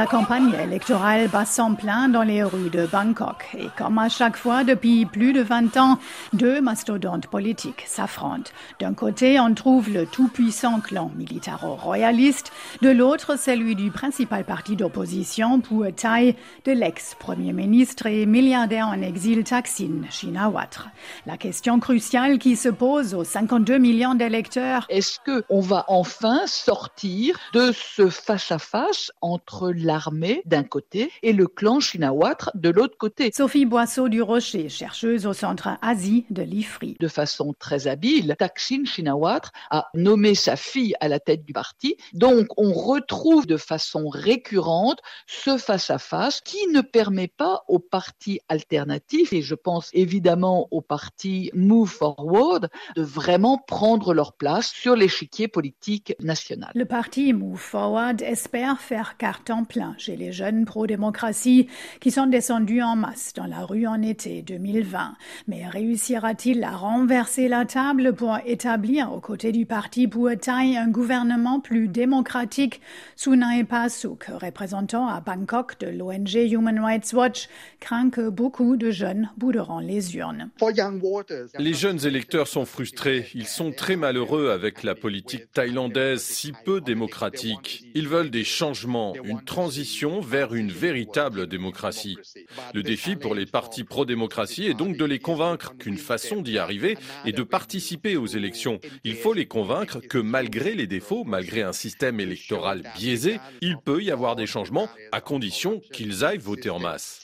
La campagne électorale bat son plein dans les rues de Bangkok. Et comme à chaque fois depuis plus de 20 ans, deux mastodontes politiques s'affrontent. D'un côté, on trouve le tout-puissant clan militaro-royaliste, de l'autre, celui du principal parti d'opposition, Thai, de l'ex-premier ministre et milliardaire en exil Thaksin Shinawatra. La question cruciale qui se pose aux 52 millions d'électeurs. Est-ce qu'on va enfin sortir de ce face-à-face entre l'armée d'un côté et le clan Shinawatra de l'autre côté. Sophie Boisseau du Rocher, chercheuse au centre Asie de l'IFRI. De façon très habile, Taksin Shinawatra a nommé sa fille à la tête du parti. Donc on retrouve de façon récurrente ce face-à-face qui ne permet pas aux partis alternatifs, et je pense évidemment au parti Move Forward, de vraiment prendre leur place sur l'échiquier politique national. Le parti Move Forward espère faire carton plein chez les jeunes pro-démocratie qui sont descendus en masse dans la rue en été 2020. Mais réussira-t-il à renverser la table pour établir aux côtés du parti Puatai un gouvernement plus démocratique? Sunay Pasuk, représentant à Bangkok de l'ONG Human Rights Watch, craint que beaucoup de jeunes bouderont les urnes. Les jeunes électeurs sont frustrés. Ils sont très malheureux avec la politique thaïlandaise si peu démocratique. Ils veulent des changements, une transition vers une véritable démocratie. Le défi pour les partis pro-démocratie est donc de les convaincre qu'une façon d'y arriver est de participer aux élections. Il faut les convaincre que malgré les défauts, malgré un système électoral biaisé, il peut y avoir des changements à condition qu'ils aillent voter en masse.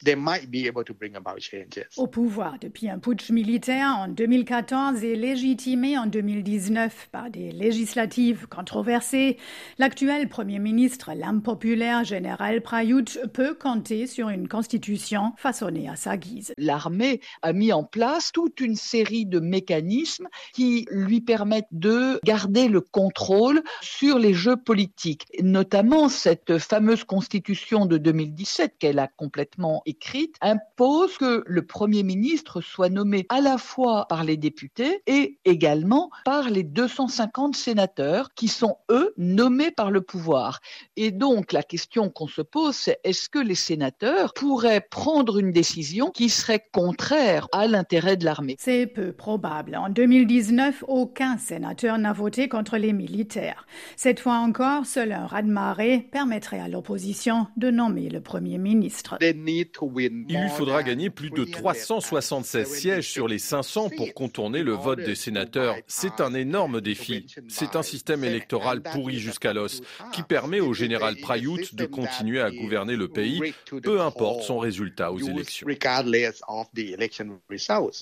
Au pouvoir depuis un putsch militaire en 2014 et légitimé en 2019 par des législatives controversées, l'actuel Premier ministre, l'impopulaire général Prayut, peut compter sur une constitution façonnée à sa guise. L'armée a mis en place toute une série de mécanismes qui lui permettent de garder le contrôle sur les jeux politiques, notamment cette fameuse constitution de 2017 qu'elle a complètement écrite impose que le Premier ministre soit nommé à la fois par les députés et également par les 250 sénateurs qui sont, eux, nommés par le pouvoir. Et donc, la question qu'on se pose, c'est est-ce que les sénateurs pourraient prendre une décision qui serait contraire à l'intérêt de l'armée? C'est peu probable. En 2019, aucun sénateur n'a voté contre les militaires. Cette fois encore, seul un raz-de-marée permettrait à l'opposition de nommer le Premier ministre. Il lui faudra gagner plus de 376 sièges sur les 500 pour contourner le vote des sénateurs. C'est un énorme défi. C'est un système électoral pourri jusqu'à l'os qui permet au général Prayut de continuer à gouverner le pays, peu importe son résultat aux élections.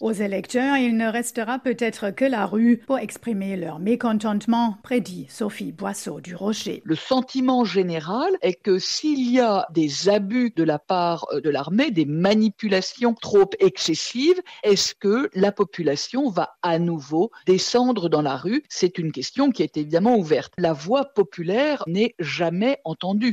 Aux électeurs, il ne restera peut-être que la rue pour exprimer leur mécontentement, prédit Sophie Boisseau du Rocher. Le sentiment général est que s'il y a des abus de la part de l'armée, des manipulations trop excessives, est-ce que la population va à nouveau descendre dans la rue? C'est une question qui est évidemment ouverte. La voix populaire n'est jamais entendue.